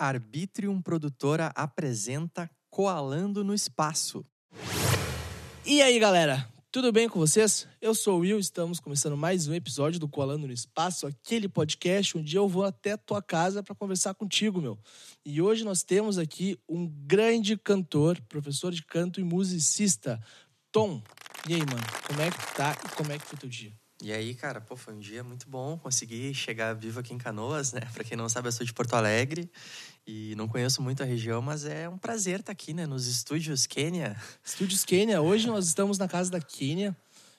Arbitrium Produtora apresenta Coalando no Espaço. E aí, galera? Tudo bem com vocês? Eu sou o Will, estamos começando mais um episódio do Coalando no Espaço, aquele podcast onde eu vou até tua casa para conversar contigo, meu. E hoje nós temos aqui um grande cantor, professor de canto e musicista, Tom. E aí, mano, como é que tá e como é que foi teu dia? E aí, cara, pô, foi um dia muito bom. Consegui chegar vivo aqui em Canoas, né? Pra quem não sabe, eu sou de Porto Alegre e não conheço muito a região, mas é um prazer estar aqui, né? Nos estúdios Quênia. Estúdios Quênia. Hoje nós estamos na casa da Quênia.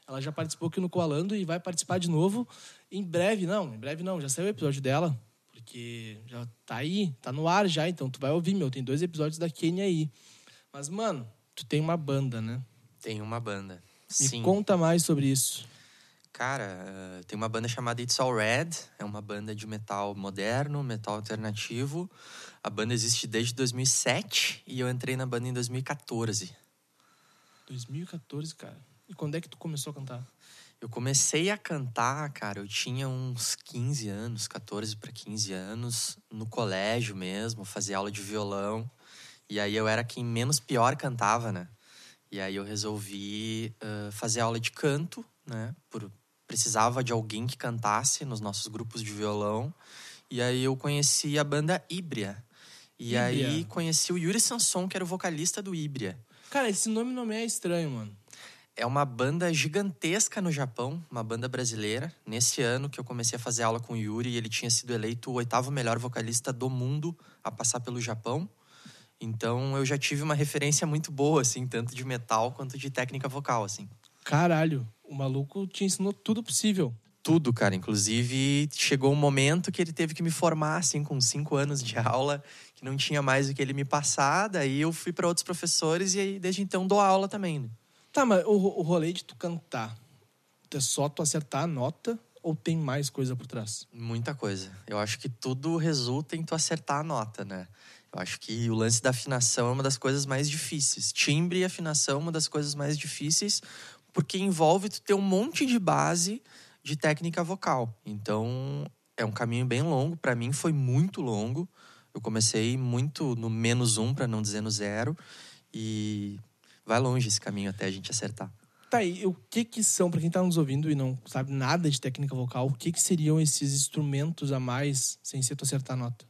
Ela já participou aqui no Coalando e vai participar de novo em breve. Não, em breve não, já saiu o episódio dela. Porque já tá aí, tá no ar já, então tu vai ouvir, meu. Tem dois episódios da Quênia aí. Mas, mano, tu tem uma banda, né? Tem uma banda. Me Sim. conta mais sobre isso. Cara, eh, tem uma banda chamada It's All Red. É uma banda de metal moderno, metal alternativo. A banda existe desde 2007 e eu entrei na banda em 2014. 2014, cara. E quando é que tu começou a cantar? Eu comecei a cantar, cara, eu tinha uns 15 anos, 14 para 15 anos, no colégio mesmo, fazia aula de violão. E aí eu era quem menos pior cantava, né? E aí eu resolvi uh, fazer aula de canto, né? Por, precisava de alguém que cantasse nos nossos grupos de violão. E aí eu conheci a banda Híbria. E aí conheci o Yuri Sanson, que era o vocalista do Híbria. Cara, esse nome não me é estranho, mano. É uma banda gigantesca no Japão, uma banda brasileira. Nesse ano que eu comecei a fazer aula com o Yuri, ele tinha sido eleito o oitavo melhor vocalista do mundo a passar pelo Japão. Então eu já tive uma referência muito boa, assim, tanto de metal quanto de técnica vocal, assim. Caralho, o maluco te ensinou tudo possível. Tudo, cara. Inclusive, chegou um momento que ele teve que me formar, assim, com cinco anos de aula, que não tinha mais o que ele me passar. Daí eu fui para outros professores e aí, desde então, dou aula também, né? Tá, mas o, o rolê de tu cantar, é só tu acertar a nota ou tem mais coisa por trás? Muita coisa. Eu acho que tudo resulta em tu acertar a nota, né? Eu acho que o lance da afinação é uma das coisas mais difíceis. Timbre e afinação é uma das coisas mais difíceis, porque envolve tu ter um monte de base de técnica vocal. Então, é um caminho bem longo. Para mim, foi muito longo. Eu comecei muito no menos um, para não dizer no zero. E vai longe esse caminho até a gente acertar. Tá aí, o que que são, pra quem tá nos ouvindo e não sabe nada de técnica vocal, o que que seriam esses instrumentos a mais sem ser tu acertar a nota?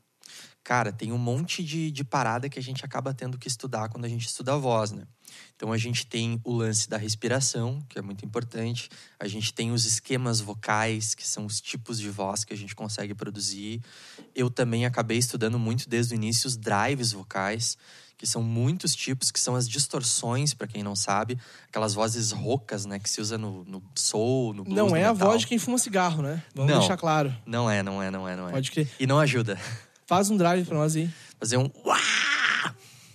Cara, tem um monte de, de parada que a gente acaba tendo que estudar quando a gente estuda a voz, né? Então a gente tem o lance da respiração, que é muito importante. A gente tem os esquemas vocais, que são os tipos de voz que a gente consegue produzir. Eu também acabei estudando muito desde o início os drives vocais, que são muitos tipos, que são as distorções, para quem não sabe, aquelas vozes roucas, né, que se usa no, no soul, no blues, não no é a metal. voz de quem fuma cigarro, né? Vamos Não. deixar claro. Não é, não é, não é, não é. Pode crer. E não ajuda. Faz um drive pra nós aí. Fazer um!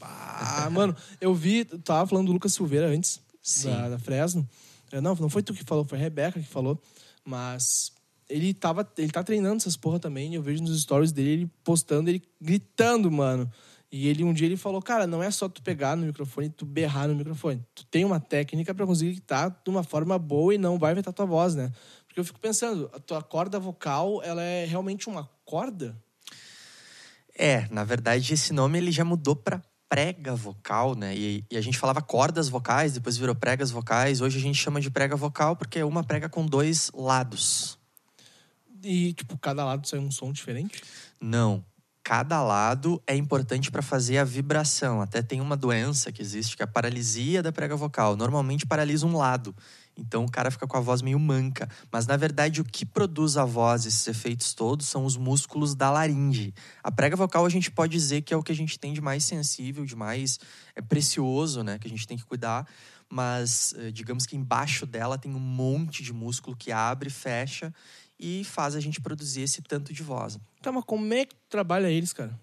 Ah, mano, eu vi, tu tava falando do Lucas Silveira antes, Sim. da, da Fresno. É, Não, não foi tu que falou, foi a Rebeca que falou. Mas ele tava, ele tá treinando essas porra também. e Eu vejo nos stories dele, ele postando, ele gritando, mano. E ele um dia ele falou, cara, não é só tu pegar no microfone e tu berrar no microfone. Tu tem uma técnica pra conseguir gritar de uma forma boa e não vai vetar tua voz, né? Porque eu fico pensando, a tua corda vocal, ela é realmente uma corda? É, na verdade, esse nome ele já mudou para prega vocal, né? E, e a gente falava cordas vocais, depois virou pregas vocais. Hoje a gente chama de prega vocal porque é uma prega com dois lados. E, tipo, cada lado sai um som diferente? Não. Cada lado é importante para fazer a vibração. Até tem uma doença que existe, que é a paralisia da prega vocal. Normalmente paralisa um lado. Então o cara fica com a voz meio manca. Mas na verdade o que produz a voz, esses efeitos todos, são os músculos da laringe. A prega vocal a gente pode dizer que é o que a gente tem de mais sensível, de mais é, precioso, né? Que a gente tem que cuidar. Mas eh, digamos que embaixo dela tem um monte de músculo que abre, fecha e faz a gente produzir esse tanto de voz. Tá, mas como é que trabalha eles, cara?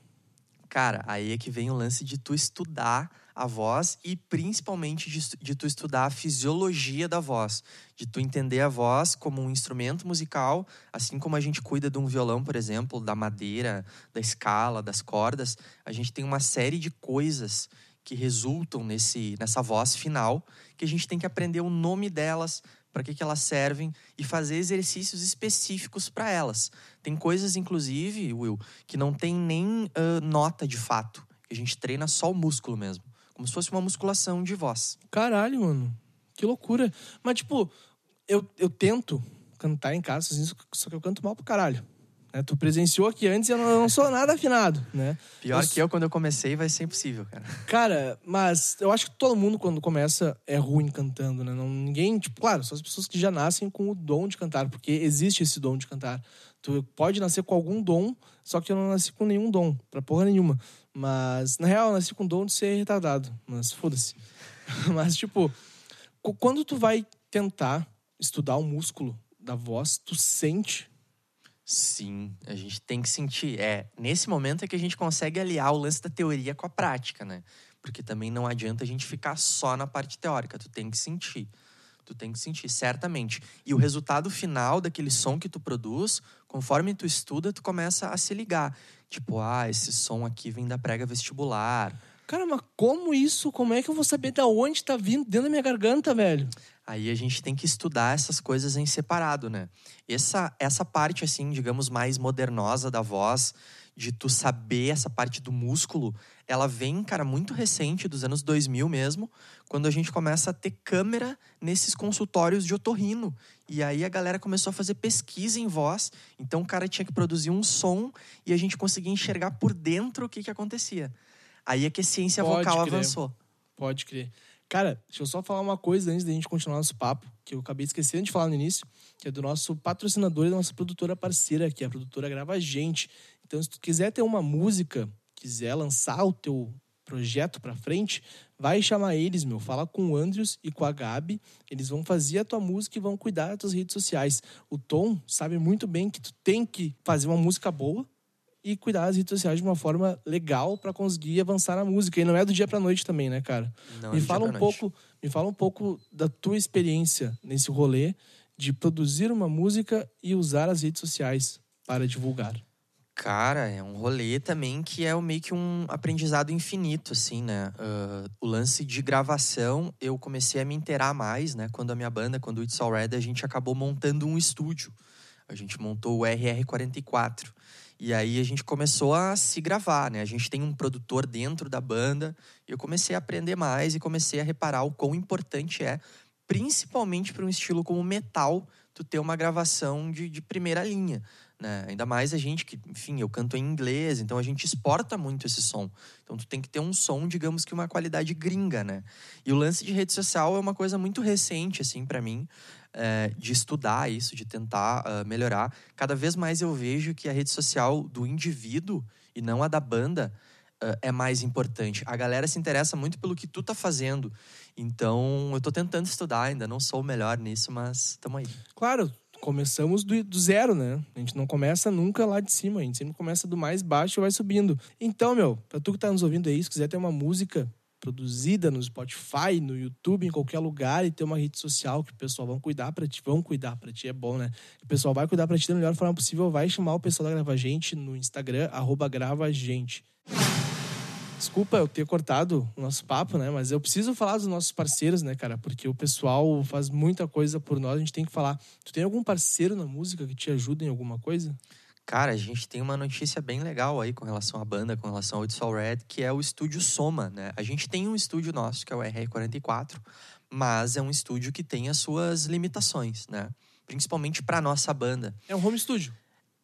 Cara, aí é que vem o lance de tu estudar a voz e principalmente de, de tu estudar a fisiologia da voz. De tu entender a voz como um instrumento musical, assim como a gente cuida de um violão, por exemplo, da madeira, da escala, das cordas. A gente tem uma série de coisas que resultam nesse, nessa voz final que a gente tem que aprender o nome delas para que, que elas servem e fazer exercícios específicos para elas. Tem coisas, inclusive, Will, que não tem nem uh, nota de fato. A gente treina só o músculo mesmo. Como se fosse uma musculação de voz. Caralho, mano. Que loucura. Mas, tipo, eu, eu tento cantar em casa, só que eu canto mal pro caralho. Né? Tu presenciou aqui antes e eu não, sou nada afinado, né? Pior que eu, quando eu comecei, vai ser impossível, cara. Cara, mas eu acho que todo mundo, quando começa, é ruim cantando, né? Não, ninguém, tipo, claro, são as pessoas que já nascem com o dom de cantar, porque existe esse dom de cantar. Tu pode nascer com algum dom, só que eu não nasci com nenhum dom, pra porra nenhuma. Mas, na real, eu nasci com o dom de ser retardado. Mas foda-se. mas, tipo, quando tu vai tentar estudar o músculo da voz, tu sente Sim, a gente tem que sentir. É, nesse momento é que a gente consegue aliar o lance da teoria com a prática, né? Porque também não adianta a gente ficar só na parte teórica, tu tem que sentir. Tu tem que sentir, certamente. E o resultado final daquele som que tu produz, conforme tu estuda, tu começa a se ligar. Tipo, ah, esse som aqui vem da prega vestibular. Cara, mas como isso? Como é que eu vou saber de onde tá vindo dentro da minha garganta, velho? Aí a gente tem que estudar essas coisas em separado, né? Essa, essa parte, assim, digamos, mais modernosa da voz, de tu saber essa parte do músculo, ela vem, cara, muito recente, dos anos 2000 mesmo, quando a gente começa a ter câmera nesses consultórios de otorrino. E aí a galera começou a fazer pesquisa em voz, então o cara tinha que produzir um som e a gente conseguia enxergar por dentro o que, que acontecia. Aí é que a ciência Pode vocal crer. avançou. Pode crer. Cara, deixa eu só falar uma coisa antes da gente continuar nosso papo, que eu acabei esquecendo de falar no início, que é do nosso patrocinador e da nossa produtora parceira, que é a produtora Grava Gente. Então, se tu quiser ter uma música, quiser lançar o teu projeto para frente, vai chamar eles, meu. Fala com o Andrews e com a Gabi. Eles vão fazer a tua música e vão cuidar das tuas redes sociais. O Tom sabe muito bem que tu tem que fazer uma música boa, e cuidar das redes sociais de uma forma legal para conseguir avançar na música. E não é do dia para noite também, né, cara? Não, me é fala um pouco, me fala um pouco da tua experiência nesse rolê de produzir uma música e usar as redes sociais para divulgar. Cara, é um rolê também que é meio que um aprendizado infinito, assim, né? Uh, o lance de gravação, eu comecei a me inteirar mais, né? Quando a minha banda, quando o It's Already, a gente acabou montando um estúdio. A gente montou o RR44. E aí a gente começou a se gravar, né? A gente tem um produtor dentro da banda. E eu comecei a aprender mais e comecei a reparar o quão importante é, principalmente para um estilo como metal, tu ter uma gravação de, de primeira linha. Né? Ainda mais a gente que, enfim, eu canto em inglês, então a gente exporta muito esse som. Então tu tem que ter um som, digamos que uma qualidade gringa, né? E o lance de rede social é uma coisa muito recente, assim, para mim é, de estudar isso, de tentar uh, melhorar. Cada vez mais eu vejo que a rede social do indivíduo e não a da banda uh, é mais importante. A galera se interessa muito pelo que tu tá fazendo. Então, eu tô tentando estudar, ainda não sou o melhor nisso, mas estamos aí. Claro, começamos do, do, zero, né? A gente não começa nunca lá de cima, a gente sempre começa do mais baixo e vai subindo. Então, meu, pra tu que tá nos ouvindo aí, se quiser ter uma música produzida no Spotify, no YouTube, em qualquer lugar e ter uma rede social que o pessoal vão cuidar para ti, vão cuidar para ti, é bom, né? O pessoal vai cuidar para ti da melhor forma possível, vai chamar o pessoal da Grava Gente no Instagram, arroba Grava Gente. Desculpa eu ter cortado o nosso papo, né? Mas eu preciso falar dos nossos parceiros, né, cara? Porque o pessoal faz muita coisa por nós, a gente tem que falar. Tu tem algum parceiro na música que te ajuda em alguma coisa? Cara, a gente tem uma notícia bem legal aí com relação à banda, com relação ao It's All Red, que é o estúdio Soma, né? A gente tem um estúdio nosso, que é o RR44, mas é um estúdio que tem as suas limitações, né? Principalmente para nossa banda. É um home studio.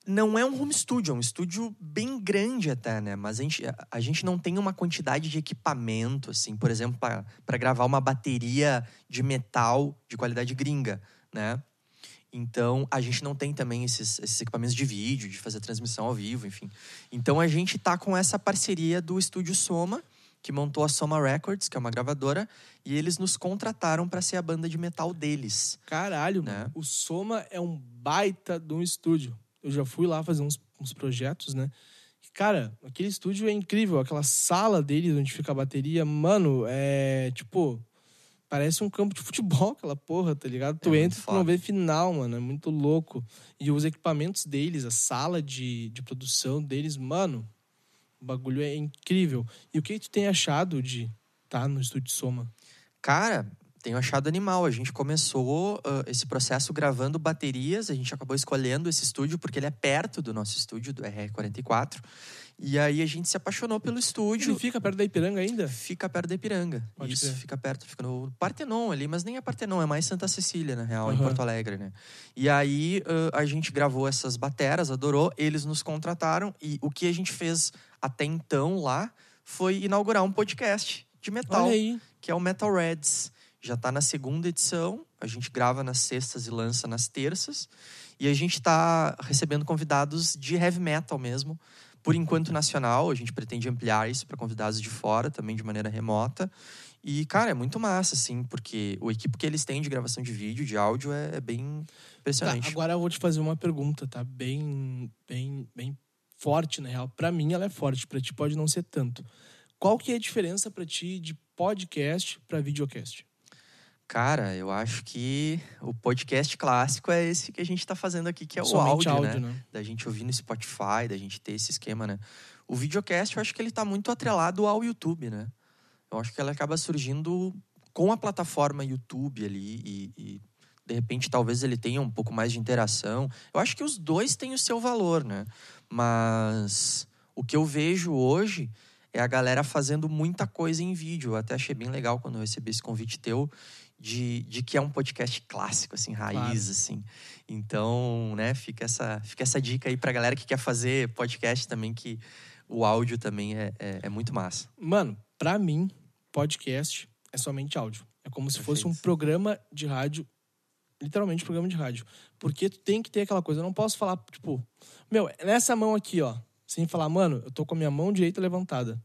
Não é um home studio, é um estúdio bem grande até, né? Mas a gente, a gente não tem uma quantidade de equipamento, assim, por exemplo, para gravar uma bateria de metal de qualidade gringa, né? Então, a gente não tem também esses, esses, equipamentos de vídeo, de fazer transmissão ao vivo, enfim. Então, a gente tá com essa parceria do estúdio Soma, que montou a Soma Records, que é uma gravadora, e eles nos contrataram para ser a banda de metal deles. Caralho, né? o Soma é um baita de um estúdio. Eu já fui lá fazer uns, uns projetos, né? Cara, aquele estúdio é incrível. Aquela sala deles onde fica a bateria, mano, é tipo Parece um campo de futebol, aquela porra, tá ligado? Tu é entra e tu não vê final, mano. É muito louco. E os equipamentos deles, a sala de, de produção deles, mano, o bagulho é incrível. E o que tu tem achado de estar tá no estúdio Soma? Cara, Tenho achado animal. A gente começou uh, esse processo gravando baterias. A gente acabou escolhendo esse estúdio porque ele é perto do nosso estúdio, do RR44. E aí a gente se apaixonou pelo estúdio. Ele fica perto da Ipiranga ainda? Fica perto da Ipiranga. Pode Isso, fica perto, fica no Partenon ali, mas nem é Partenon, é mais Santa Cecília, na real, em Aham. Porto Alegre, né? E aí uh, a gente gravou essas bateras, adorou, eles nos contrataram e o que a gente fez até então lá foi inaugurar um podcast de metal que é o Metal Reds. Já está na segunda edição. A gente grava nas sextas e lança nas terças. E a gente está recebendo convidados de heavy metal mesmo. Por enquanto nacional, a gente pretende ampliar isso para convidados de fora, também de maneira remota. E, cara, é muito massa, assim, porque o equipe que eles têm de gravação de vídeo, de áudio, é, é bem Tá, impressionante. agora eu vou te fazer uma pergunta, tá? Bem, bem, bem forte, na real. Pra mim ela é forte, pra ti pode não ser tanto. Qual que é a diferença pra ti de podcast pra videocast? Cara, eu acho que o podcast clássico é esse que a gente está fazendo aqui, que é o Somente áudio, áudio, né? né? da gente ouvir no Spotify, da gente ter esse esquema, né? O videocast, eu acho que ele tá muito atrelado ao YouTube, né? Eu acho que ele acaba surgindo com a plataforma YouTube ali e, e, de repente talvez ele tenha um pouco mais de interação. Eu acho que os dois têm o seu valor, né? Mas o que eu vejo hoje é a galera fazendo muita coisa em vídeo. Eu até achei bem legal quando eu recebi esse convite teu de, de que é um podcast clássico, assim, raiz, Claro. assim. Então, né, fica essa, fica essa dica aí pra galera que quer fazer podcast também, que o áudio também é, é, é muito massa. Mano, pra mim, podcast é somente áudio. É como se fosse um Perfeito. programa de rádio, literalmente um programa de rádio. Porque tu tem que ter aquela coisa. Eu não posso falar, tipo, meu, nessa mão aqui, ó, sem falar, mano, eu tô com a minha mão direita levantada.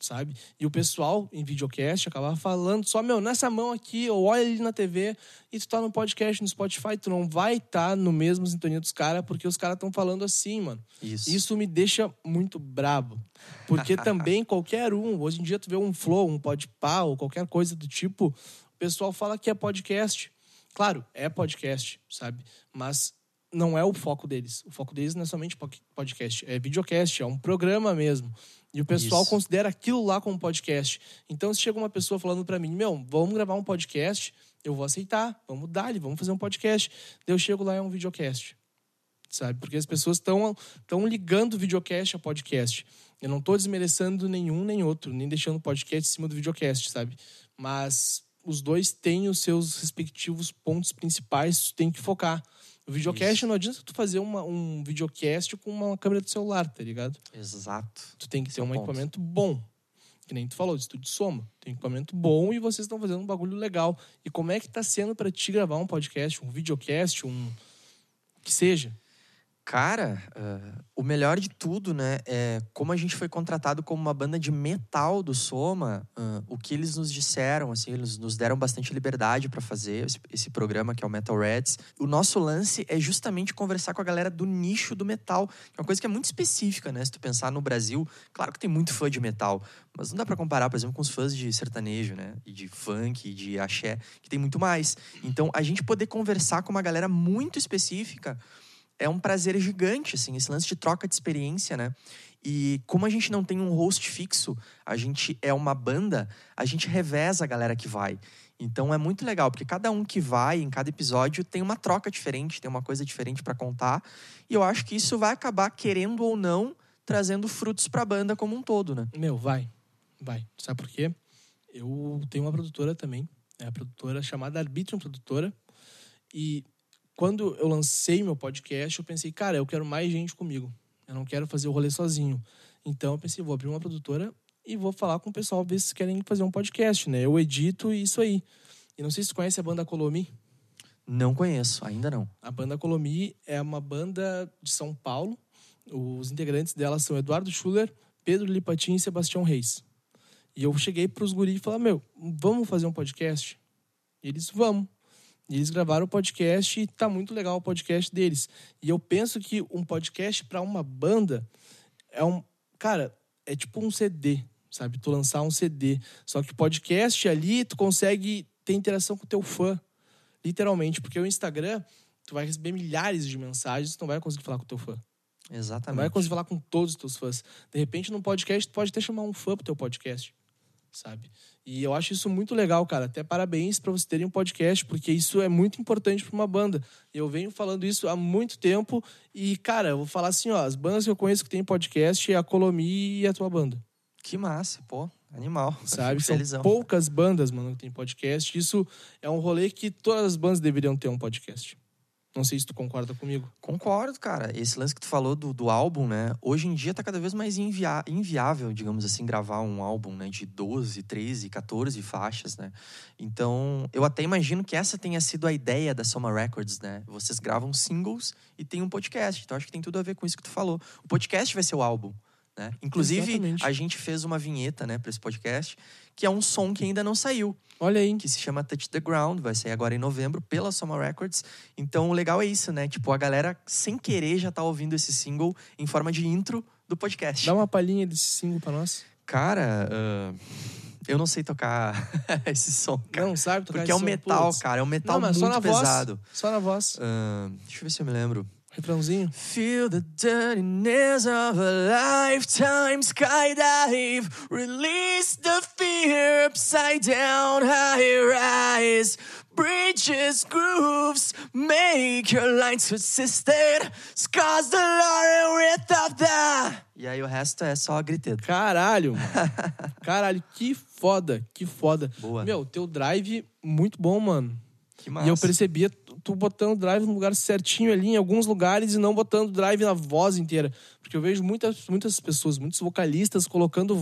Sabe? E o pessoal em videocast acabava falando só, meu, nessa mão aqui, ou olha ali na TV, e tu tá no podcast, no Spotify, tu não vai estar no mesmo sintonia dos caras, porque os caras estão falando assim, mano. Isso. Isso me deixa muito brabo. Porque também qualquer um, hoje em dia tu vê um flow, um podpah ou qualquer coisa do tipo, o pessoal fala que é podcast. Claro, é podcast, sabe? Mas não é o foco deles. O foco deles não é somente po- podcast, é videocast, é um programa mesmo. E o pessoal Isso. considera aquilo lá como podcast. Então, se chega uma pessoa falando pra mim, meu, vamos gravar um podcast, eu vou aceitar, vamos dar vamos fazer um podcast. Daí eu chego lá, é um videocast sabe? Porque as pessoas estão estão ligando videocast a podcast. Eu não estou desmerecendo nenhum nem outro, nem deixando o podcast em cima do videocast, sabe? Mas os dois têm os seus respectivos pontos principais, tem que focar. O videocast Isso. não adianta tu fazer uma, um videocast com uma câmera do celular, tá ligado? Exato. Tu tem que ter é o um ponto. equipamento bom. Que nem tu falou, de estúdio soma. Tem um equipamento bom e vocês estão fazendo um bagulho legal. E como é que tá sendo pra ti gravar um podcast, um videocast, um. que seja? Cara, ah, o melhor de tudo, né, é como a gente foi contratado como uma banda de metal do Soma, ah, o que eles nos disseram, assim, eles nos deram bastante liberdade para fazer esse, esse programa que é o Metal Reds. O nosso lance é justamente conversar com a galera do nicho do metal, que é uma coisa que é muito específica, né? Se tu pensar no Brasil, claro que tem muito fã de metal, mas não dá para comparar, por exemplo, com os fãs de sertanejo, né? E de funk, e de axé, que tem muito mais. Então, a gente poder conversar com uma galera muito específica é um prazer gigante, assim, esse lance de troca de experiência, né? E como a gente não tem um host fixo, a gente é uma banda, a gente reveza a galera que vai. Então é muito legal, porque cada um que vai em cada episódio tem uma troca diferente, tem uma coisa diferente pra contar. E eu acho que isso vai acabar, querendo ou não, trazendo frutos pra banda como um todo, né? Meu, vai. Vai. Sabe por quê? Eu tenho uma produtora também. É a produtora chamada Arbitrium Produtora. E quando eu lancei meu podcast, eu pensei, cara, eu quero mais gente comigo. Eu não quero fazer o rolê sozinho. Então eu pensei, vou abrir uma produtora e vou falar com o pessoal, ver se querem fazer um podcast, né? Eu edito e isso aí. E não sei se tu conhece a banda Colomi. Não conheço, ainda não. A banda Colomi é uma banda de São Paulo. Os integrantes dela são Eduardo Schuller, Pedro Lipatin e Sebastião Reis. E eu cheguei pros guris e falei, meu, vamos fazer um podcast? E eles, vamos. E eles gravaram o podcast e tá muito legal o podcast deles. E eu penso que um podcast para uma banda é um... Cara, é tipo um CD, sabe? Tu lançar um CD. Só que podcast ali, tu consegue ter interação com o teu fã. Literalmente. Porque o Instagram, tu vai receber milhares de mensagens, tu não vai conseguir falar com o teu fã. Não Exatamente. vai conseguir falar com todos os teus fãs. De repente, num podcast, tu pode até chamar um fã pro teu podcast. Sabe? E eu acho isso muito legal, cara. Até parabéns para vocês terem um podcast, porque isso é muito importante para uma banda. Eu venho falando isso há muito tempo e, cara, eu vou falar assim, ó, as bandas que eu conheço que tem podcast é a Colomi e a tua banda. Que massa, pô. Animal. Sabe? São felizão. poucas bandas, mano, que tem podcast. Isso é um rolê que todas as bandas deveriam ter um podcast. Não sei se tu concorda comigo. Concordo, cara. Esse lance que tu falou do, do álbum, né? Hoje em dia tá cada vez mais invia inviável, digamos assim, gravar um álbum, né? De 12, 13, 14 faixas, né? Então, eu até imagino que essa tenha sido a ideia da Soma Records, né? Vocês gravam singles e tem um podcast. Então, acho que tem tudo a ver com isso que tu falou. O podcast vai ser o álbum. Né? Inclusive, Exatamente. a gente fez uma vinheta né, para esse podcast, que é um som que ainda não saiu. Olha aí. Que se chama Touch the Ground, vai sair agora em novembro pela Soma Records. Então, o legal é isso, né? Tipo, a galera, sem querer, já tá ouvindo esse single em forma de intro do podcast. Dá uma palhinha desse single pra nós. Cara, uh, eu não sei tocar esse som, cara. Não sabe tocar Porque é um metal, cara. É um metal não, muito pesado. Voz, só na voz. Uh, deixa eu ver se eu me lembro. Refrãozinho. Feel the dirtiness of a lifetime skydive. Release the fear upside down, high rise. Bridges, grooves, make your lines persistent. Scars the lower width of the. E aí o resto é só griteiro. Caralho, mano. Caralho, que foda, que foda. Boa. Meu, teu drive muito bom, mano. Que massa. E eu percebia tu botando drive no lugar certinho ali, em alguns lugares, e não botando drive na voz inteira. Porque eu vejo muitas, muitas pessoas, muitos vocalistas colocando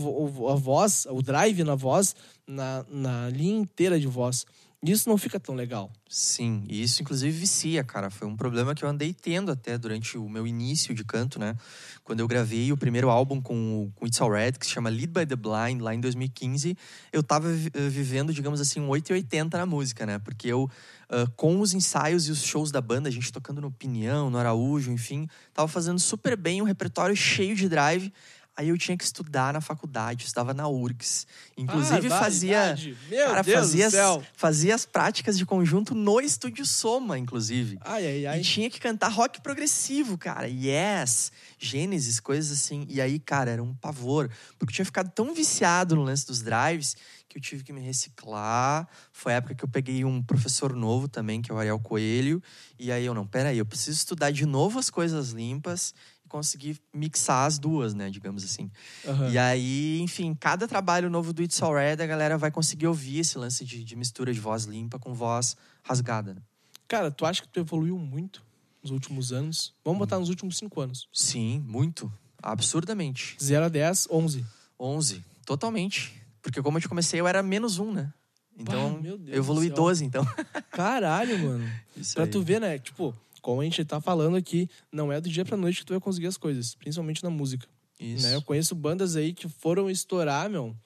a voz, o drive na voz, na, na linha inteira de voz. Isso não fica tão legal. Sim, e isso inclusive vicia, cara. Foi um problema que eu andei tendo até durante o meu início de canto, né? Quando eu gravei o primeiro álbum com, com It's Alright, que se chama Lead by the Blind, lá em 2015, eu tava eh, vivendo, digamos assim, um 880 na música, né? Porque eu, uh, com os ensaios e os shows da banda, a gente tocando no Pinhão, no Araújo, enfim, tava fazendo super bem, um repertório cheio de drive. Aí eu tinha que estudar na faculdade, estudava na URGS. Inclusive ah, fazia. Meu cara, Deus fazia, do céu. fazia as práticas de conjunto no estúdio Soma, inclusive. Ai, ai, ai. E tinha que cantar rock progressivo, cara. Yes, Gênesis, coisas assim. E aí, cara, era um pavor. Porque eu tinha ficado tão viciado no lance dos drives que eu tive que me reciclar. Foi a época que eu peguei um professor novo também, que é o Ariel Coelho. E aí eu, não, peraí, eu preciso estudar de novo as coisas limpas conseguir mixar as duas, né, digamos assim. Uhum. E aí, enfim, cada trabalho novo do It's Alright, a galera vai conseguir ouvir esse lance de, de mistura de voz limpa com voz rasgada. Né? Cara, tu acha que tu evoluiu muito nos últimos anos? Vamos botar nos últimos cinco anos. Sim, muito. Absurdamente. 0 a 10, 11. 11, totalmente. Porque como eu te comecei, eu era menos um, né? Então, Pá, eu evolui 12, então. Caralho, mano. Isso pra aí. tu ver, né? Tipo, como a gente tá falando aqui, não é do dia pra noite que tu vai conseguir as coisas, principalmente na música. Isso. Né? Eu conheço bandas aí que foram estourar, meu.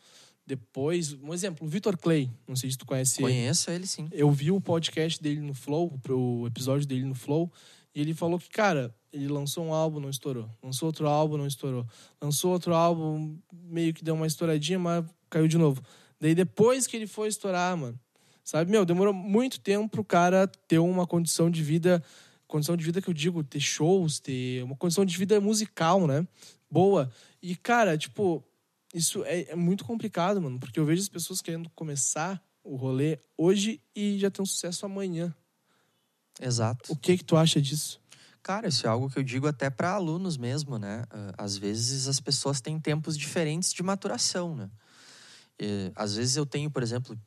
Depois, um exemplo, o Vitor Clay, não sei se tu conhece Conheço ele, sim. Eu vi o podcast dele no Flow, o episódio dele no Flow, e ele falou que, cara, ele lançou um álbum, não estourou. Lançou outro álbum, não estourou. Lançou outro álbum, meio que deu uma estouradinha, mas caiu de novo. Daí depois que ele foi estourar, mano, sabe, meu, demorou muito tempo pro cara ter uma condição de vida condição de vida que eu digo, ter shows, ter uma condição de vida musical, né? Boa. E, cara, tipo, isso é, é muito complicado, mano, porque eu vejo as pessoas querendo começar o rolê hoje e já ter um sucesso amanhã. Exato. O que que tu acha disso? Cara, isso é algo que eu digo até para alunos mesmo, né? Às vezes as pessoas têm tempos diferentes de maturação, né? E, às vezes eu tenho, por exemplo,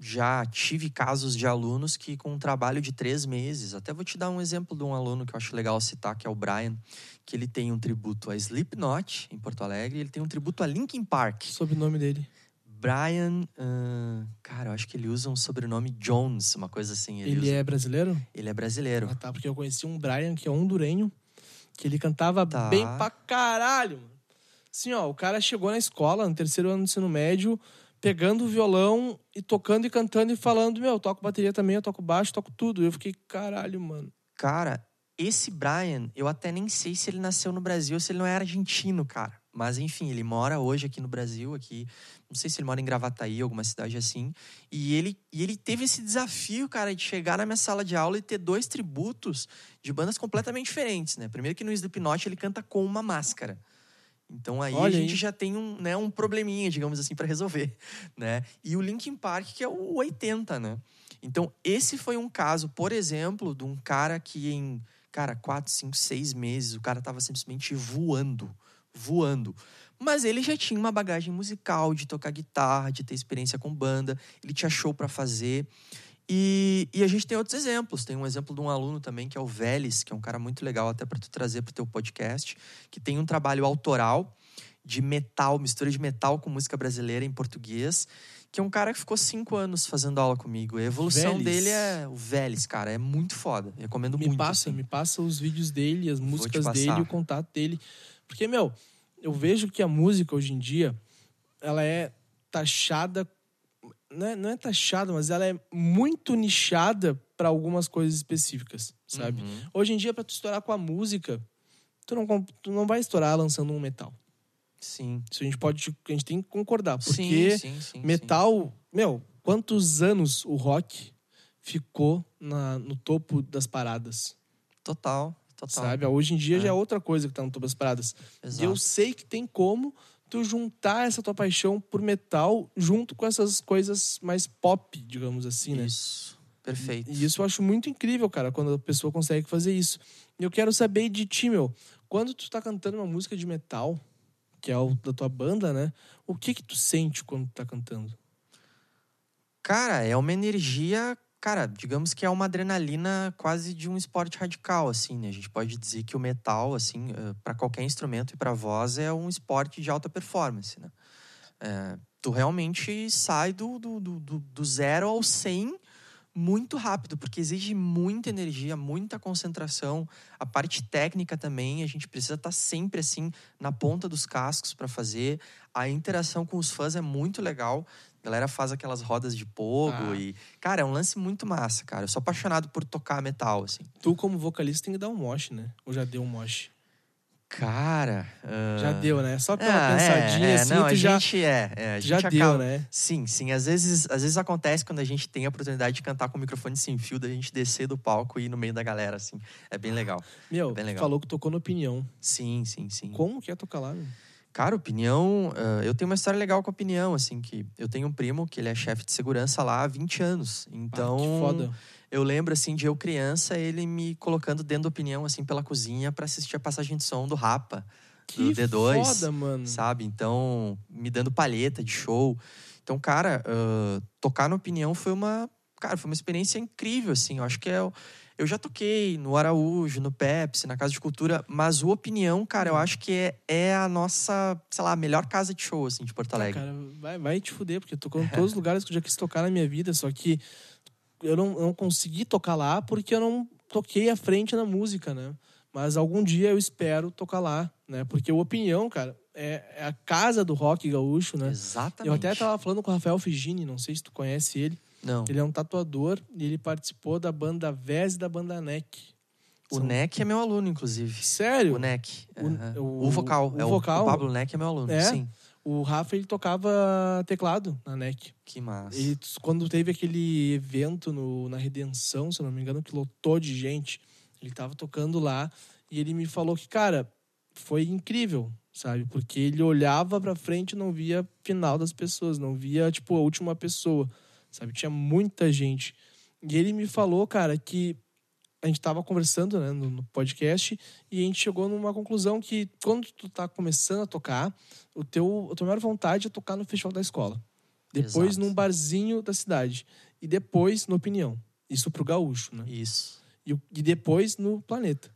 já tive casos de alunos que, com um trabalho de três meses, até vou te dar um exemplo de um aluno que eu acho legal citar, que é o Brian, que ele tem um tributo a Slipknot, em Porto Alegre, e ele tem um tributo a Linkin Park. Sobre o nome dele. Brian, uh, cara, eu acho que ele usa um sobrenome Jones, uma coisa assim. Ele, ele usa... é brasileiro? Ele é brasileiro. Ah, tá, porque eu conheci um Brian que é hondurenho, que ele cantava tá. bem pra caralho. Mano. Assim, ó, o cara chegou na escola, no terceiro ano do ensino médio, pegando o violão e tocando e cantando e falando: Meu, eu toco bateria também, eu toco baixo, toco tudo. Eu fiquei, caralho, mano. Cara, esse Brian, eu até nem sei se ele nasceu no Brasil ou se ele não é argentino, cara. Mas enfim, ele mora hoje aqui no Brasil, aqui. Não sei se ele mora em Gravataí, alguma cidade assim. E ele, e ele teve esse desafio, cara, de chegar na minha sala de aula e ter dois tributos de bandas completamente diferentes, né? Primeiro que no Slipknot ele canta com uma máscara. Então aí Olha a gente aí. já tem um, né, um probleminha, digamos assim, para resolver, né? E o Linkin Park que é o 80, né? Então esse foi um caso, por exemplo, de um cara que em, cara, 4, 5, 6 meses o cara tava simplesmente voando, voando. Mas ele já tinha uma bagagem musical de tocar guitarra, de ter experiência com banda, ele tinha show para fazer. E, e a gente tem outros exemplos. Tem um exemplo de um aluno também, que é o Vélez, que é um cara muito legal até para tu trazer para o teu podcast, que tem um trabalho autoral de metal, mistura de metal com música brasileira em português, que é um cara que ficou cinco anos fazendo aula comigo. A evolução Vélez? dele é o Vélez, cara, é muito foda. Recomendo Me muito. passa, assim. me passa os vídeos dele, as músicas dele, o contato dele. Porque, meu, eu vejo que a música hoje em dia, ela é taxada. Não é, não é taxada, mas ela é muito nichada para algumas coisas específicas, sabe? Uhum. Hoje em dia, para tu estourar com a música, tu não, tu não vai estourar lançando um metal. Sim. Isso a gente pode. A gente tem que concordar. Porque sim, sim, sim, metal, meu, quantos anos o rock ficou na, no topo das paradas? Total, total. Sabe? Hoje em dia É. já é outra coisa que tá no topo das paradas. E Exato. eu sei que tem como tu juntar essa tua paixão por metal junto com essas coisas mais pop, digamos assim, né? Isso. Perfeito. E isso eu acho muito incrível, cara, quando a pessoa consegue fazer isso. E eu quero saber de ti, meu, quando tu tá cantando uma música de metal, que é o da tua banda, né? O que que tu sente quando tu tá cantando? Cara, é uma energia, cara, digamos que é uma adrenalina quase de um esporte radical, assim, né? A gente pode dizer que o metal, assim, para qualquer instrumento e para voz é um esporte de alta performance, né? É, tu realmente sai do, do, do, do- do zero ao 100 muito rápido, porque exige muita energia, muita concentração. A parte técnica também, a gente precisa estar sempre assim na ponta dos cascos para fazer. A interação com os fãs é muito legal. A galera faz aquelas rodas de pogo Ah. e, cara, é um lance muito massa, cara. Eu sou apaixonado por tocar metal, assim. Tu, como vocalista, tem que dar um mosh, né? Ou já deu um mosh? Cara, Já ah, deu, né? Só pela ah, pensadinha, é, é, assim, não, a já, gente é, é, a já gente deu, acaba- né? Sim, sim. Às vezes, às vezes acontece quando a gente tem a oportunidade de cantar com o microfone sem fio, da gente descer do palco e ir no meio da galera, assim. É bem legal. Meu, bem tu legal. falou que tocou no Opinião. Sim, sim, sim. Como que é tocar lá, meu? Cara, opinião. ah, eu tenho uma história legal com a opinião, assim, que eu tenho um primo que ele é chefe de segurança lá há 20 anos. Então, ah, que foda. Eu lembro, assim, de eu criança, ele me colocando dentro da opinião, assim, pela cozinha para assistir a passagem de som do Rapa. Que do D2, foda, mano. sabe? Então, me dando palheta de show. Então, cara, ah, tocar na opinião foi uma, cara, foi uma experiência incrível, assim. Eu acho que é, eu já toquei no Araújo, no Pepsi, na Casa de Cultura, mas o opinião, cara, eu acho que é, é a nossa, sei lá, a melhor casa de show, assim, de Porto Ah, Alegre. cara, vai, vai te fuder, porque tocou em todos os lugares que eu já quis tocar na minha vida, só que eu não, eu não consegui tocar lá porque eu não toquei à frente na música, né? Mas algum dia eu espero tocar lá, né? Porque o Opinião, cara, é, é a casa do rock gaúcho, né? Exatamente. Eu até tava falando com o Rafael Figini, não sei se tu conhece ele. Não. Ele é um tatuador e ele participou da banda Vez e da banda NEC. O São- NEC é meu aluno, inclusive. Sério? O NEC. O- aham. o- O, vocal. o é o, vocal? o Pablo NEC é meu aluno, É? sim. O Rafa, ele tocava teclado na NEC. Que massa. Ele, quando teve aquele evento no, na Redenção, se não me engano, que lotou de gente, ele tava tocando lá e ele me falou que, cara, foi incrível, sabe? Porque ele olhava pra frente e não via final das pessoas, não via, tipo, a última pessoa, sabe? Tinha muita gente. E ele me falou, cara, que a gente tava conversando né, no, podcast e a gente chegou numa conclusão que quando tu tá começando a tocar, o teu, a tua maior vontade é tocar no festival da escola. Depois Exato. num barzinho da cidade. E depois no Opinião. Isso pro gaúcho, né? Isso. E, e depois no Planeta.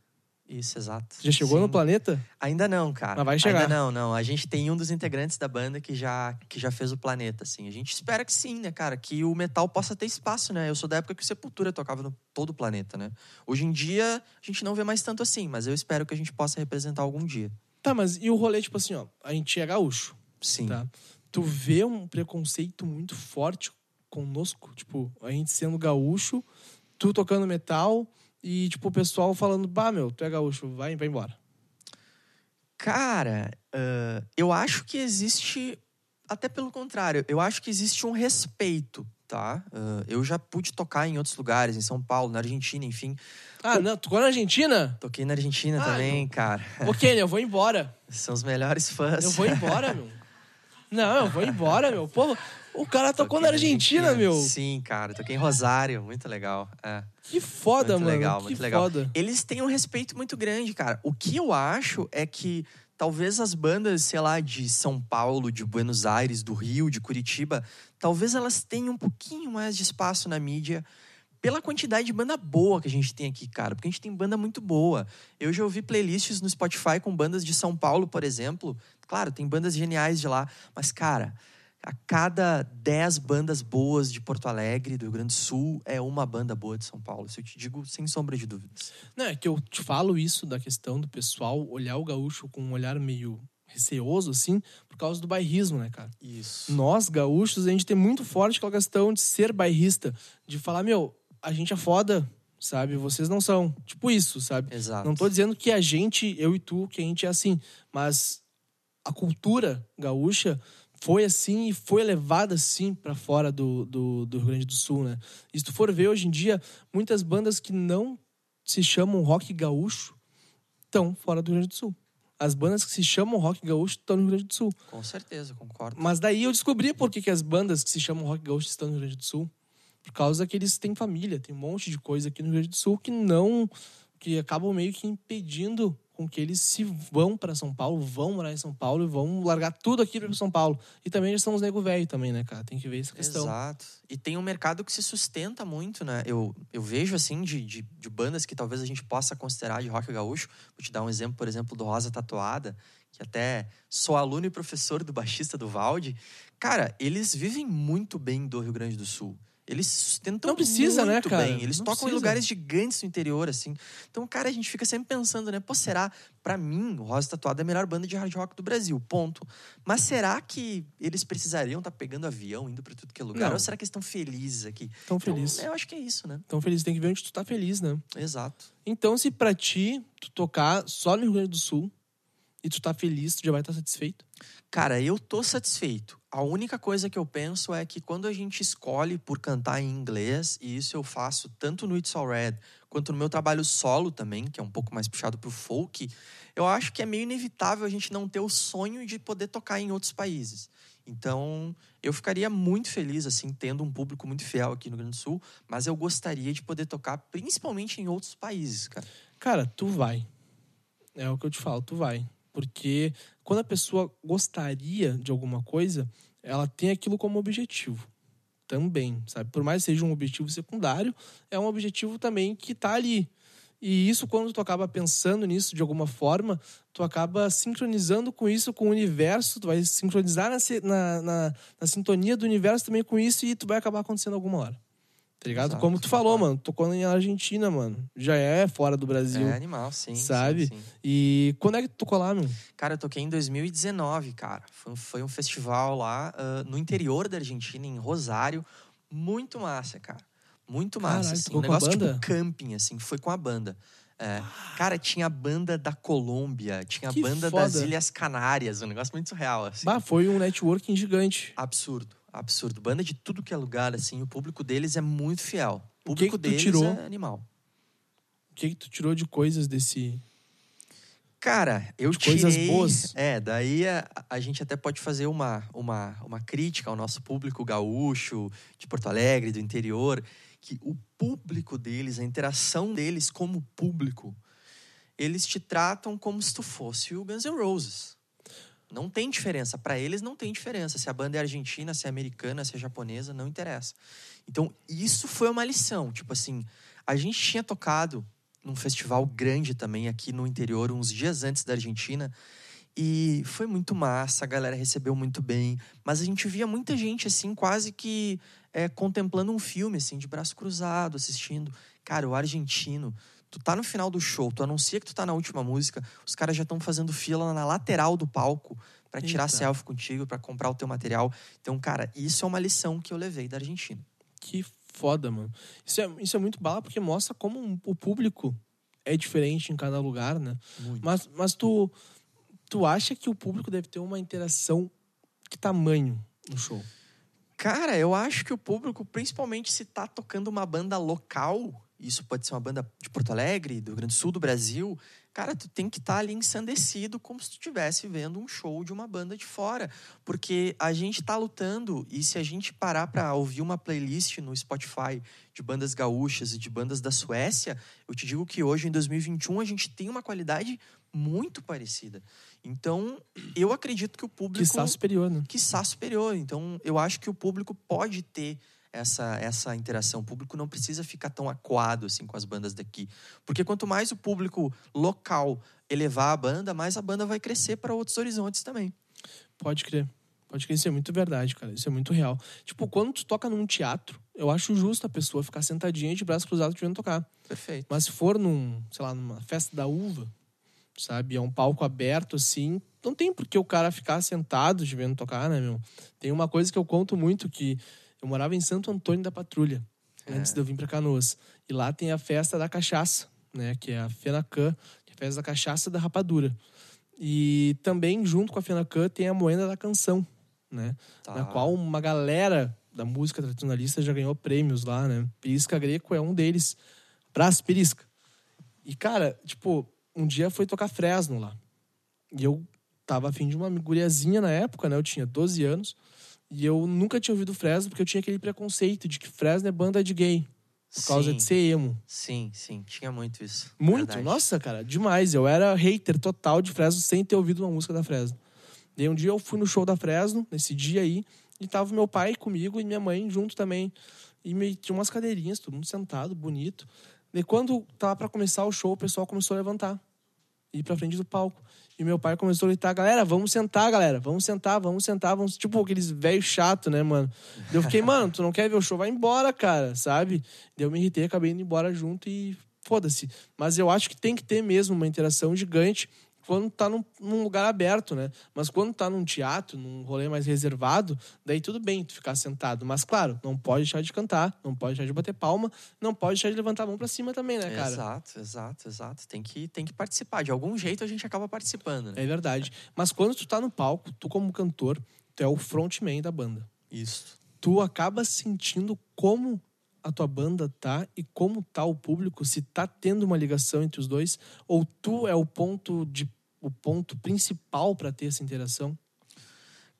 Isso, exato. Já chegou Sim. no Planeta? Ainda não, cara. Mas vai chegar. Ainda não, não. A gente tem um dos integrantes da banda que já, que já fez o planeta, assim. A gente espera que sim, né, cara? Que o metal possa ter espaço, né? Eu sou da época que o Sepultura tocava no todo o planeta, né? Hoje em dia, a gente não vê mais tanto assim, mas eu espero que a gente possa representar algum dia. Tá, mas e o rolê, tipo assim, ó, a gente é gaúcho, Sim. tá? Tu vê um preconceito muito forte conosco, tipo, a gente sendo gaúcho, tu tocando metal e, tipo, o pessoal falando, bah, meu, tu é gaúcho, vai, vai embora. Cara, ah, eu acho que existe. Até pelo contrário, eu acho que existe um respeito tá? Uh, eu já pude tocar em outros lugares, em São Paulo, na Argentina, enfim. Ah, não, tocou na Argentina? Toquei na Argentina Ah, também, eu- cara. Kenny, eu vou embora. São os melhores fãs. Eu vou embora, meu. Não, eu vou embora, meu. Pô, o cara tocou na Argentina, meu. Sim, cara. Toquei em Rosário, muito legal. É. Que foda, muito mano. legal, que muito legal. foda. Eles têm um respeito muito grande, cara. O que eu acho é que talvez as bandas, sei lá, de São Paulo, de Buenos Aires, do Rio, de Curitiba, talvez elas tenham um pouquinho mais de espaço na mídia pela quantidade de banda boa que a gente tem aqui, cara. Porque a gente tem banda muito boa. Eu já ouvi playlists no Spotify com bandas de São Paulo, por exemplo. Claro, tem bandas geniais de lá, mas, cara, a cada 10 bandas boas de Porto Alegre, do Rio Grande do Sul, é uma banda boa de São Paulo. Isso eu te digo sem sombra de dúvidas. Não, é que eu te falo isso da questão do pessoal olhar o gaúcho com um olhar meio receoso, assim, por causa do bairrismo, né, cara? Isso. Nós, gaúchos, a gente tem muito forte aquela questão de ser bairrista, de falar, meu, a gente é foda, sabe? Vocês não são. Tipo isso, sabe? Exato. Não tô dizendo que a gente, eu e tu, que a gente é assim, mas a cultura gaúcha foi assim e foi levada assim para fora do, do, do Rio Grande do Sul, né? E se tu for ver hoje em dia, muitas bandas que não se chamam rock gaúcho estão fora do Rio Grande do Sul. As bandas que se chamam rock gaúcho estão no Rio Grande do Sul. Com certeza, concordo. Mas daí eu descobri por que, que as bandas que se chamam rock gaúcho estão no Rio Grande do Sul. Por causa que eles têm família, tem um monte de coisa aqui no Rio Grande do Sul que não. que acabam meio que impedindo com que eles se vão para São Paulo, vão morar em São Paulo e vão largar tudo aqui para São Paulo. E também eles são os nego velho também, né, cara? Tem que ver essa questão. Exato. E tem um mercado que se sustenta muito, né? Eu, eu vejo, assim, de, de, de bandas que talvez a gente possa considerar de rock gaúcho. Vou te dar um exemplo, por exemplo, do Rosa Tatuada, que até sou aluno e professor do baixista do Valde. Cara, eles vivem muito bem do Rio Grande do Sul. Eles sustentam Não precisa, né, muito cara? bem. Eles Não tocam em precisa. lugares gigantes no interior, assim. Então, cara, a gente fica sempre pensando, né? Pô, será? Pra mim, o Rosa Tatuada é a melhor banda de hard rock do Brasil, ponto. Mas será que eles precisariam estar pegando avião, indo pra tudo que é lugar? Não. Ou será que eles estão felizes aqui? Tão Então, feliz. eu acho que é isso, né? Tão feliz. Tem que ver onde tu tá feliz, né? Exato. Então, se pra ti, tu tocar só no Rio Grande do Sul e tu tá feliz, tu já vai estar satisfeito. Cara, eu tô satisfeito. A única coisa que eu penso é que quando a gente escolhe por cantar em inglês, e isso eu faço tanto no It's All Red quanto no meu trabalho solo também, que é um pouco mais puxado pro folk, eu acho que é meio inevitável a gente não ter o sonho de poder tocar em outros países. Então, eu ficaria muito feliz, assim, tendo um público muito fiel aqui no Rio Grande do Sul, mas eu gostaria de poder tocar principalmente em outros países, cara. Cara, tu vai. É o que eu te falo, tu vai. Porque quando a pessoa gostaria de alguma coisa, ela tem aquilo como objetivo. Também, sabe? Por mais que seja um objetivo secundário, é um objetivo também que tá ali. E isso, quando tu acaba pensando nisso de alguma forma, tu acaba sincronizando com isso, com o universo, tu vai sincronizar na, na, na, na sintonia do universo também com isso e tu vai acabar acontecendo alguma hora. Tá ligado? Exato, Como tu falou, concordo. mano, tocou na Argentina, mano. Já é fora do Brasil. É animal, sim. Sabe? sim, sim. E quando é que tu tocou lá, meu? Cara, eu toquei em 2019, cara. Foi, um- foi um festival lá ah, no interior da Argentina, em Rosário. Muito massa, cara. Muito massa. Caralho, assim. tocou Um negócio tipo camping, assim. Foi com a banda. É. Cara, tinha a banda da Colômbia, tinha a banda das foda. Ilhas Canárias. Um negócio muito surreal, assim. Bah, foi um networking gigante. Absurdo, absurdo. Banda de tudo que é lugar, assim. O público deles é muito fiel. O O que público que deles tirou? é animal. O que que tu tirou de coisas desse... Cara, eu De coisas tirei... boas. É, daí a, a gente até pode fazer uma, uma, uma crítica ao nosso público gaúcho, de Porto Alegre, do interior, que o público deles, a interação deles como público, eles te tratam como se tu fosse o Guns N' Roses. Não tem diferença. Para eles não tem diferença. Se a banda é argentina, se é americana, se é japonesa, não interessa. Então, isso foi uma lição. Tipo assim, a gente tinha tocado num festival grande também aqui no interior, uns dias antes da Argentina. E foi muito massa, a galera recebeu muito bem. Mas a gente via muita gente, assim, quase que é, contemplando um filme, assim, de braço cruzado, assistindo. Cara, o argentino, tu tá no final do show, tu anuncia que tu tá na última música, os caras já estão fazendo fila na lateral do palco pra tirar Eita. selfie contigo, pra comprar o teu material. Então, cara, isso é uma lição que eu levei da Argentina. Que foda, mano. Isso é, isso é muito bala porque mostra como um- o público é diferente em cada lugar, né? Muito. Mas, mas tu, tu acha que o público deve ter uma interação que tamanho no show? Cara, eu acho que o público, principalmente se tá tocando uma banda local, isso pode ser uma banda de Porto Alegre, do Rio Grande do Sul, do Brasil, cara, tu tem que estar tá ali ensandecido como se tu estivesse vendo um show de uma banda de fora. Porque a gente tá lutando e se a gente parar para ouvir uma playlist no Spotify de bandas gaúchas e de bandas da Suécia, eu te digo que hoje, em 2021, a gente tem uma qualidade muito parecida. Então, eu acredito que o público. Que superior, né? Que superior. Então, eu acho que o público pode ter essa, essa interação. O público não precisa ficar tão aquado assim com as bandas daqui. Porque quanto mais o público local elevar a banda, mais a banda vai crescer para outros horizontes também. Pode crer. Pode crer, isso é muito verdade, cara. Isso é muito real. Tipo, quando tu toca num teatro, eu acho justo a pessoa ficar sentadinha de braços cruzados te vendo tocar. Perfeito. Mas se for num, sei lá, numa festa da uva, sabe? É um palco aberto, assim. Não tem por que o cara ficar sentado te vendo tocar, né, meu? Tem uma coisa que eu conto muito que eu morava em Santo Antônio da Patrulha, é. antes de eu vir para Canoas. E lá tem a festa da cachaça, né? Que é a Fenacan, que é a festa da cachaça da rapadura. E também, junto com a Fenacan, tem a Moenda da Canção, né? Tá. Na qual uma galera da música tradicionalista já ganhou prêmios lá, né? Perisca Greco é um deles. Praça Perisca. E, cara, tipo, um dia foi tocar Fresno lá. E eu tava afim de uma guriazinha na época, né? Eu tinha 12 anos. E eu nunca tinha ouvido Fresno porque eu tinha aquele preconceito de que Fresno é banda de gay. Por sim, causa de ser emo. Sim, sim. Tinha muito isso. Muito? Verdade. Nossa, cara, demais. Eu era hater total de Fresno sem ter ouvido uma música da Fresno. E um dia eu fui no show da Fresno, nesse dia aí, e tava meu pai comigo e minha mãe junto também. E me, tinha umas cadeirinhas, todo mundo sentado, bonito. E quando tava para começar o show, o pessoal começou a levantar. Ir pra frente do palco. E meu pai começou a gritar, galera, vamos sentar, galera, vamos sentar, vamos sentar, vamos. Tipo, aqueles velhos chato, né, mano? eu fiquei, mano, tu não quer ver o show? Vai embora, cara, sabe? Daí eu me irritei, acabei indo embora junto e foda-se. Mas eu acho que tem que ter mesmo uma interação gigante quando tá num, num, lugar aberto, né? Mas quando tá num teatro, num rolê mais reservado, daí tudo bem tu ficar sentado. Mas claro, não pode deixar de cantar, não pode deixar de bater palma, não pode deixar de levantar a mão para cima também, né, cara? Exato, exato, exato. Tem que, tem que participar. De algum jeito a gente acaba participando, né? É verdade. Mas quando tu tá no palco, tu como cantor, tu é o frontman da banda. Isso. Tu acaba sentindo como a tua banda tá e como tá o público, se tá tendo uma ligação entre os dois, ou tu é o ponto de o ponto principal para ter essa interação?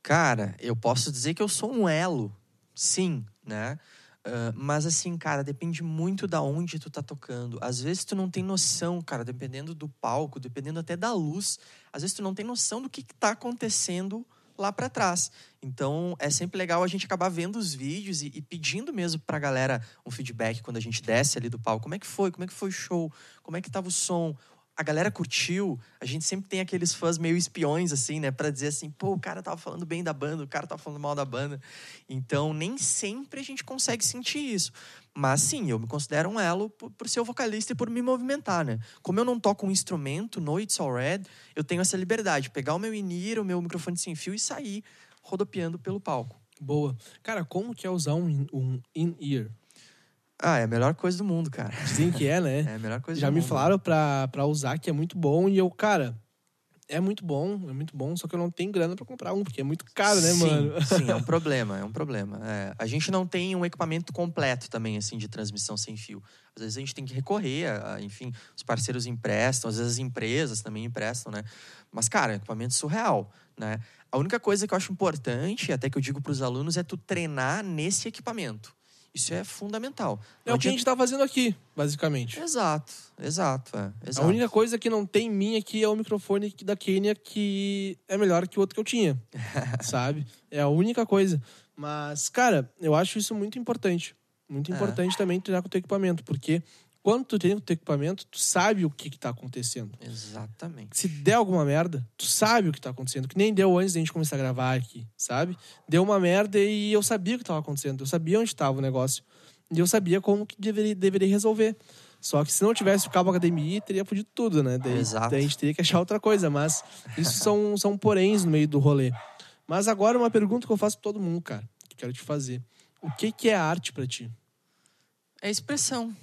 Cara, eu posso dizer que eu sou um elo, sim, né? Uh, mas assim, cara, depende muito da onde tu tá tocando. Às vezes tu não tem noção, cara, dependendo do palco, dependendo até da luz. Às vezes tu não tem noção do que, que tá acontecendo lá para trás. Então é sempre legal a gente acabar vendo os vídeos e, e, pedindo mesmo pra galera um feedback quando a gente desce ali do palco. Como é que foi? Como é que foi o show? Como é que tava o som? A galera curtiu, a gente sempre tem aqueles fãs meio espiões, assim, né? Pra dizer assim, pô, o cara tava falando bem da banda, o cara tava falando mal da banda. Então, nem sempre a gente consegue sentir isso. Mas sim, eu me considero um elo por, por ser o vocalista e por me movimentar, né? Como eu não toco um instrumento no It's All Red, eu tenho essa liberdade, pegar o meu in-ear, o meu microfone sem fio e sair rodopiando pelo palco. Boa. Cara, como que é usar um, um in-ear? Ah, é a melhor coisa do mundo, cara. Sim que é, né? É a melhor coisa Já do me mundo. falaram pra, pra usar que é muito bom e eu, cara, é muito bom, é muito bom, só que eu não tenho grana para comprar um, porque é muito caro, né, sim, mano? Sim, é um problema, é um problema. É, a gente não tem um equipamento completo também, assim, de transmissão sem fio. Às vezes a gente tem que recorrer, a, enfim, os parceiros emprestam, às vezes as empresas também emprestam, né? Mas, cara, é um equipamento surreal, né? A única coisa que eu acho importante, até que eu digo para os alunos, é tu treinar nesse equipamento. Isso é fundamental. É o que a gente está fazendo aqui, basicamente. Exato, exato, é, exato. A única coisa que não tem em mim aqui é o microfone da Kenya, que é melhor que o outro que eu tinha, sabe? É a única coisa. Mas, cara, eu acho isso muito importante. Muito é. importante é. também treinar com o teu equipamento, porque quando tu tem o teu equipamento, tu sabe o que, está acontecendo. Exatamente. Se der alguma merda, tu sabe o que está acontecendo. Que nem deu antes da gente começar a gravar aqui, sabe? Deu uma merda e eu sabia o que estava acontecendo. Eu sabia onde estava o negócio. E eu sabia como que deveria, deveria resolver. Só que se não tivesse o cabo HDMI, teria fudido tudo, né? Daí, Exato. daí a gente teria que achar outra coisa. Mas isso são, são poréns no meio do rolê. Mas agora uma pergunta que eu faço pra todo mundo, cara. Que eu quero te fazer. O que, que é arte para ti? É expressão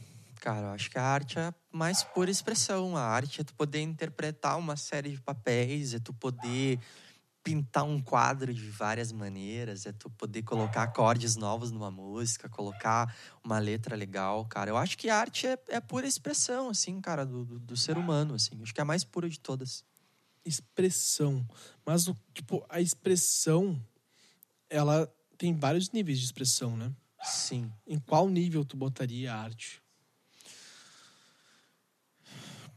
Cara, eu acho que a arte é mais pura expressão. A arte é tu poder interpretar uma série de papéis, é tu poder pintar um quadro de várias maneiras, é tu poder colocar acordes novos numa música, colocar uma letra legal, cara. Eu acho que a arte é, é pura expressão, assim, cara, do, do, do, ser humano, assim. Acho que é a mais pura de todas. Expressão. Mas, o, tipo, a expressão, ela tem vários níveis de expressão, né? Sim. Em qual nível tu botaria a arte?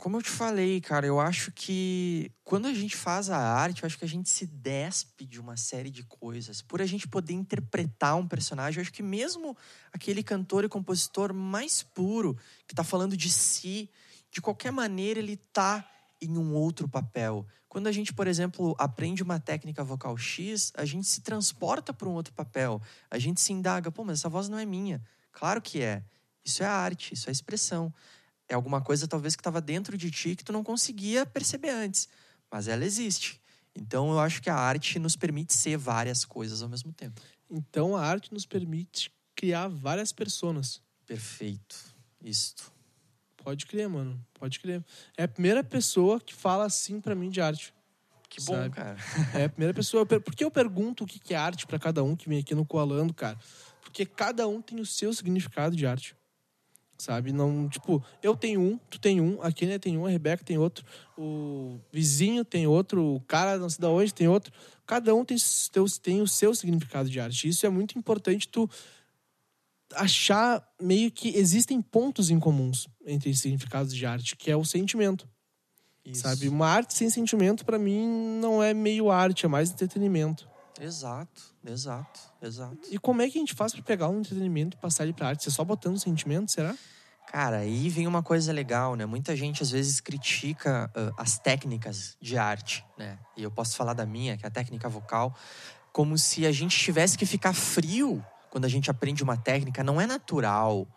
Como eu te falei, cara, eu acho que quando a gente faz a arte, eu acho que a gente se despe de uma série de coisas. Por a gente poder interpretar um personagem, eu acho que mesmo aquele cantor e compositor mais puro, que está falando de si, de qualquer maneira ele está em um outro papel. Quando a gente, por exemplo, aprende uma técnica vocal X, a gente se transporta para um outro papel. A gente se indaga, pô, mas essa voz não é minha. Claro que é. Isso é arte, isso é expressão é alguma coisa talvez que estava dentro de ti que tu não conseguia perceber antes, mas ela existe. Então eu acho que a arte nos permite ser várias coisas ao mesmo tempo. Então a arte nos permite criar várias pessoas. Perfeito. Isto. Pode crer, mano. Pode crer. É a primeira pessoa que fala assim para mim de arte. Que bom, sabe? cara. É a primeira pessoa. Por que eu pergunto o que é arte para cada um que vem aqui no Coalando, cara? Porque cada um tem o seu significado de arte sabe? Não, tipo, eu tenho um, tu tem um, a Kenia tem um, a Rebeca tem outro, o vizinho tem outro, o cara não sei de onde tem outro. Cada um tem, tem o seu significado de arte. Isso é muito importante tu achar meio que existem pontos em comuns entre os significados de arte, que é o sentimento. Isso. Sabe? Uma arte sem sentimento para mim não é meio arte, é mais entretenimento. Exato, exato, exato. E como é que a gente faz para pegar um entretenimento e passar ele para arte? Você só botando sentimento, será? Cara, aí vem uma coisa legal, né? Muita gente às vezes critica uh, as técnicas de arte, né? E eu posso falar da minha, que é a técnica vocal, como se a gente tivesse que ficar frio quando a gente aprende uma técnica. Não é natural.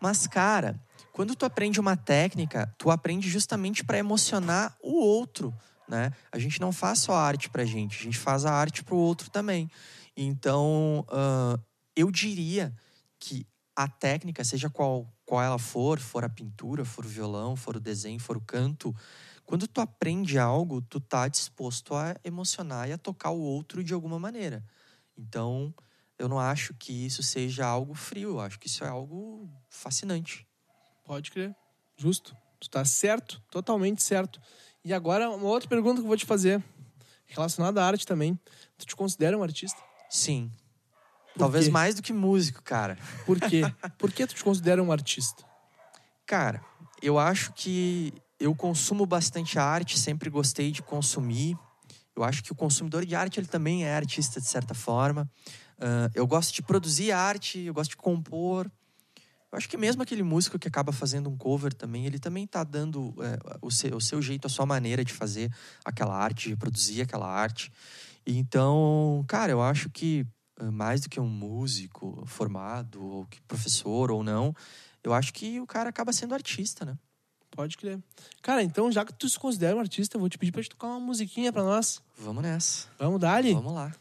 Mas, cara, quando tu aprende uma técnica, tu aprende justamente para emocionar o outro, né? A gente não faz só arte pra gente, a gente faz a arte pro outro também. Então, uh, eu diria que a técnica, seja qual, qual ela for, for a pintura, for o violão, for o desenho, for o canto, quando tu aprende algo, tu tá disposto a emocionar e a tocar o outro de alguma maneira. Então, eu não acho que isso seja algo frio, eu acho que isso é algo fascinante. Pode crer. Justo. Tu tá certo, totalmente certo. E agora, uma outra pergunta que eu vou te fazer, relacionada à arte também. Tu te considera um artista? Sim. Por Talvez quê? mais do que músico, cara. Por quê? Por que tu te considera um artista? Cara, eu acho que eu consumo bastante arte, sempre gostei de consumir. Eu acho que o consumidor de arte ele também é artista de certa forma. Uh, eu gosto de produzir arte, eu gosto de compor. Eu acho que mesmo aquele músico que acaba fazendo um cover também, ele também está dando é, o, seu, o, seu, jeito, a sua maneira de fazer aquela arte, de produzir aquela arte. Então, cara, eu acho que é, mais do que um músico formado, ou que professor ou não, eu acho que o cara acaba sendo artista, né? Pode crer. Cara, então, já que tu se considera um artista, eu vou te pedir pra te tocar uma musiquinha pra nós. Vamos nessa. Vamos dar ali? Vamos lá.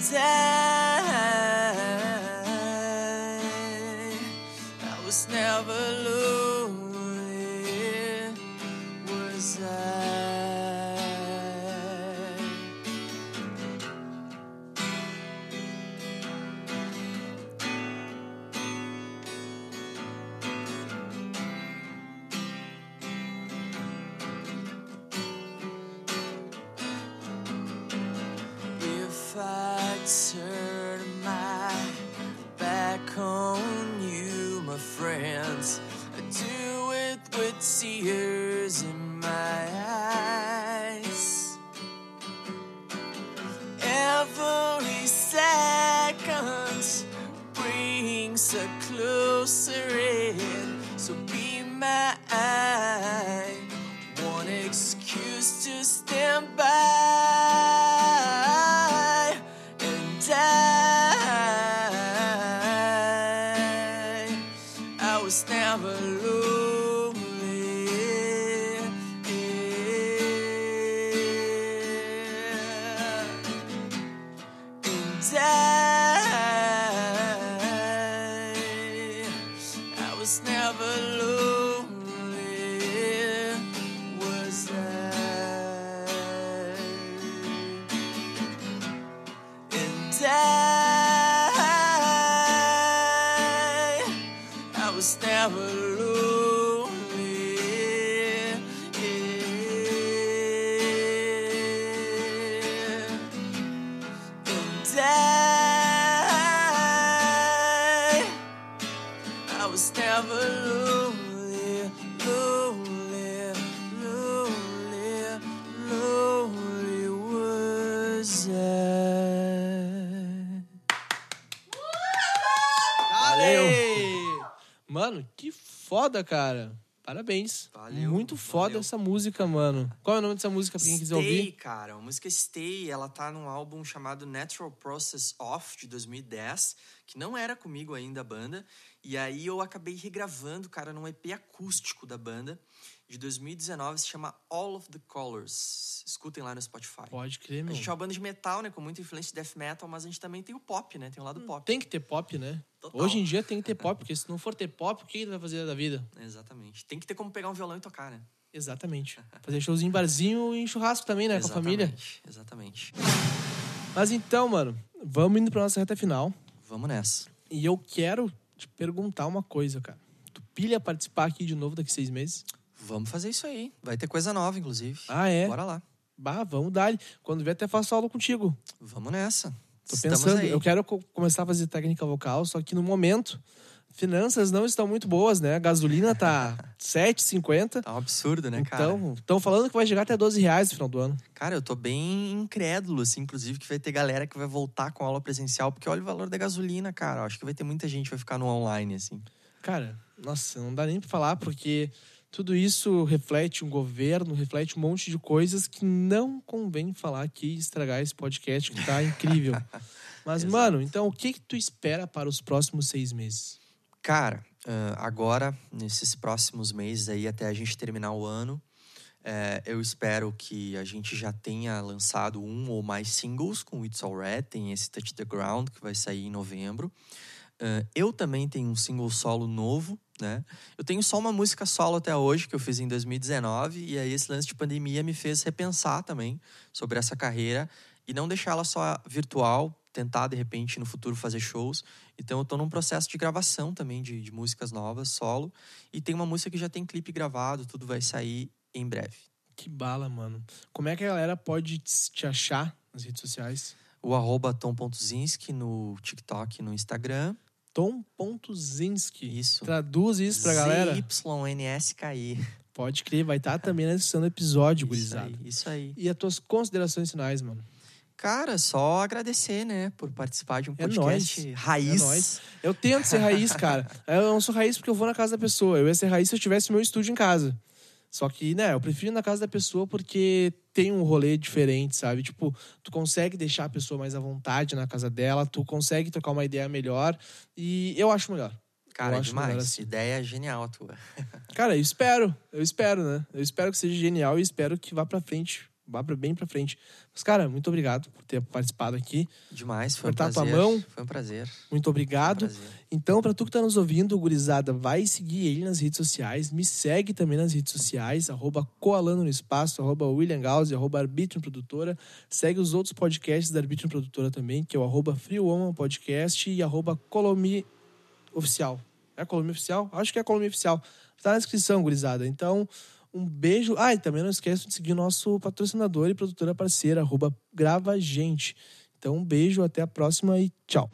tell. Foda, cara. Parabéns. Valeu, Muito foda valeu. essa música, mano. Qual é o nome dessa música pra quem quiser Stay, ouvir? cara. A música Stay, ela tá num álbum chamado Natural Process Off, de 2010, que não era comigo ainda a banda. E aí eu acabei regravando, cara, num EP acústico da banda, de 2019, se chama All of the Colors. Escutem lá no Spotify. Pode crer, A meu. gente é uma banda de metal, né, com muita influência de death metal, mas a gente também tem o pop, né? Tem o lado pop. Tem que ter pop, né? Total. Hoje em dia tem que ter pop, porque se não for ter pop, o que ele vai fazer da vida? Exatamente. Tem que ter como pegar um violão e tocar, né? Exatamente. Fazer showzinho em barzinho e em churrasco também, né? Com a família. Exatamente. Mas então, mano, vamos indo pra nossa reta final. Vamos nessa. E eu quero te perguntar uma coisa, cara. Tu pilha participar aqui de novo daqui seis meses? Vamos fazer isso aí. Vai ter coisa nova, inclusive. Ah, é? Bora lá. Bah, vamos dar. Quando vier, até faço aula contigo. Vamos nessa. Tô Estamos pensando, aí. eu quero co- começar a fazer técnica vocal, só que no momento, finanças não estão muito boas, né? A gasolina tá 7,50. Tá um absurdo, né, cara? Então, estão falando que vai chegar até 12 reais no final do ano. Cara, eu tô bem incrédulo, assim, inclusive, que vai ter galera que vai voltar com aula presencial, porque olha o valor da gasolina, cara. Eu acho que vai ter muita gente que vai ficar no online, assim. Cara, nossa, não dá nem pra falar, porque tudo isso reflete um governo, reflete um monte de coisas que não convém falar aqui e estragar esse podcast que tá incrível. Mas, mano, então o que que tu espera para os próximos seis meses? Cara, ah, agora, nesses próximos meses aí, até a gente terminar o ano, eh, eu espero que a gente já tenha lançado um ou mais singles com It's All Red. Tem esse Touch the Ground, que vai sair em novembro. Ah, eu também tenho um single solo novo, né? Eu tenho só uma música solo até hoje, que eu fiz em 2019. E aí esse lance de pandemia me fez repensar também sobre essa carreira. E não deixar ela só virtual, tentar, de repente, no futuro fazer shows. Então eu tô num processo de gravação também de, de músicas novas, solo. E tem uma música que já tem clipe gravado, tudo vai sair em breve. Que bala, mano. Como é que a galera pode te achar nas redes sociais? O arroba tom.zinski no TikTok e no Instagram. Tom.zinski. Isso. Traduz isso pra galera. ZYNSKI. Pode crer, vai estar também na descrição do episódio, Isso gurizada. aí, isso aí. E as tuas considerações finais, mano? Cara, só agradecer, né, por participar de um É podcast nóis. raiz. É nóis. Eu tento ser raiz, cara. Eu não sou raiz porque eu vou na casa da pessoa. Eu ia ser raiz se eu tivesse meu estúdio em casa. Só que, né, eu prefiro ir na casa da pessoa porque tem um rolê diferente, sabe? Tipo, tu consegue deixar a pessoa mais à vontade na casa dela, tu consegue trocar uma ideia melhor e eu acho melhor. Cara, Eu é demais. assim. Ideia genial a tua. Cara, eu espero, eu espero, né? Eu espero que seja genial e espero que vá pra frente, vá bem pra frente. Mas, cara, muito obrigado por ter participado aqui. Demais, foi um Apertar tua prazer. mão. Foi um prazer. Muito Foi um obrigado. prazer. Então, pra tu que tá nos ouvindo, gurizada, vai seguir ele nas redes sociais. Me segue também nas redes sociais, arroba Coalando no Espaço, arroba William Gauss, arroba Arbitrum Produtora. Segue os outros podcasts da Arbitrum Produtora também, que é o arroba Free Woman Podcast e arroba Colomi Oficial. É Colomi Oficial? Acho que é Colomi Oficial. Tá na descrição, gurizada. Então, um beijo. Ah, e também não esqueça de seguir nosso patrocinador e produtora parceira, arroba Grava Gente. Então, um beijo, até a próxima e tchau.